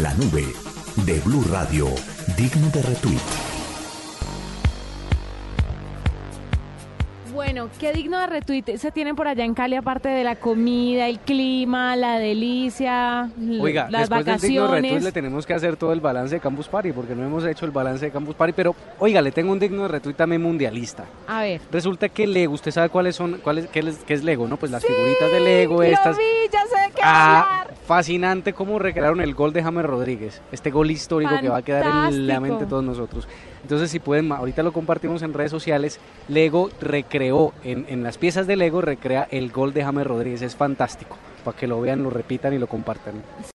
En la nube de Blue Radio, digno de retweet. Bueno, qué digno de retweet se tienen por allá en Cali, aparte de la comida, el clima, la delicia, Oiga, las después del digno retweet vacaciones. le tenemos que hacer todo el balance de Campus Party, porque no hemos hecho el balance de Campus Party, pero oiga, le tengo un digno de retweet también mundialista. A ver. Resulta que Lego, usted sabe cuáles son, cuáles, qué, es, qué es Lego, ¿no? Pues las figuritas de Lego, Lo estas. vi, ya sé de qué Ah, hablar. Fascinante cómo recrearon el gol de James Rodríguez, este gol histórico que va a quedar en la mente de todos nosotros. Entonces, si pueden, ahorita lo compartimos en redes sociales, Lego recreó, en, en las piezas de Lego recrea el gol de James Rodríguez, es fantástico, para que lo vean, lo repitan y lo compartan.